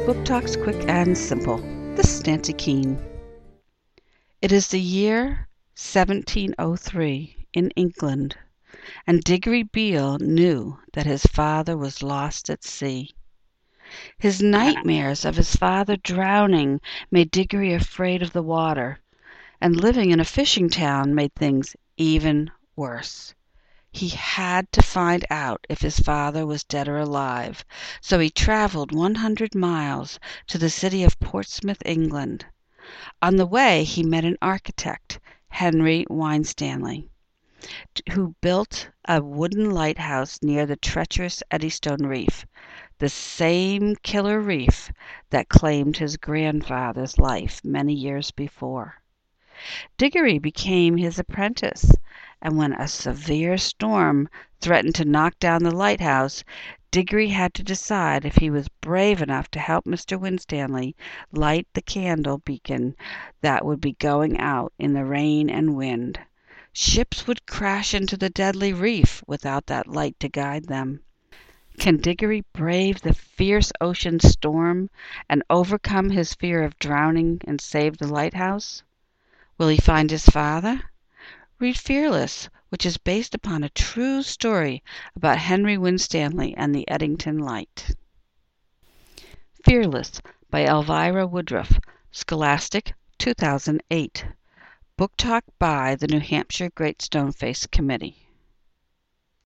Book talks Quick and Simple. This is Nancy Keene. It is the year 1703 in England, and Diggory Beale knew that his father was lost at sea. His nightmares of his father drowning made Diggory afraid of the water, and living in a fishing town made things even worse. He had to find out if his father was dead or alive, so he travelled one hundred miles to the city of Portsmouth, England. On the way he met an architect, Henry Winstanley, who built a wooden lighthouse near the treacherous Eddystone Reef, the same killer reef that claimed his grandfather's life many years before. Diggory became his apprentice and when a severe storm threatened to knock down the lighthouse, Diggory had to decide if he was brave enough to help Mr. Winstanley light the candle beacon that would be going out in the rain and wind. Ships would crash into the deadly reef without that light to guide them. Can Diggory brave the fierce ocean storm and overcome his fear of drowning and save the lighthouse? Will he find his father? Read Fearless, which is based upon a true story about Henry Winstanley and the Eddystone Light. Fearless by Elvira Woodruff, Scholastic, 2008. Book Talk by the New Hampshire Great Stoneface Committee.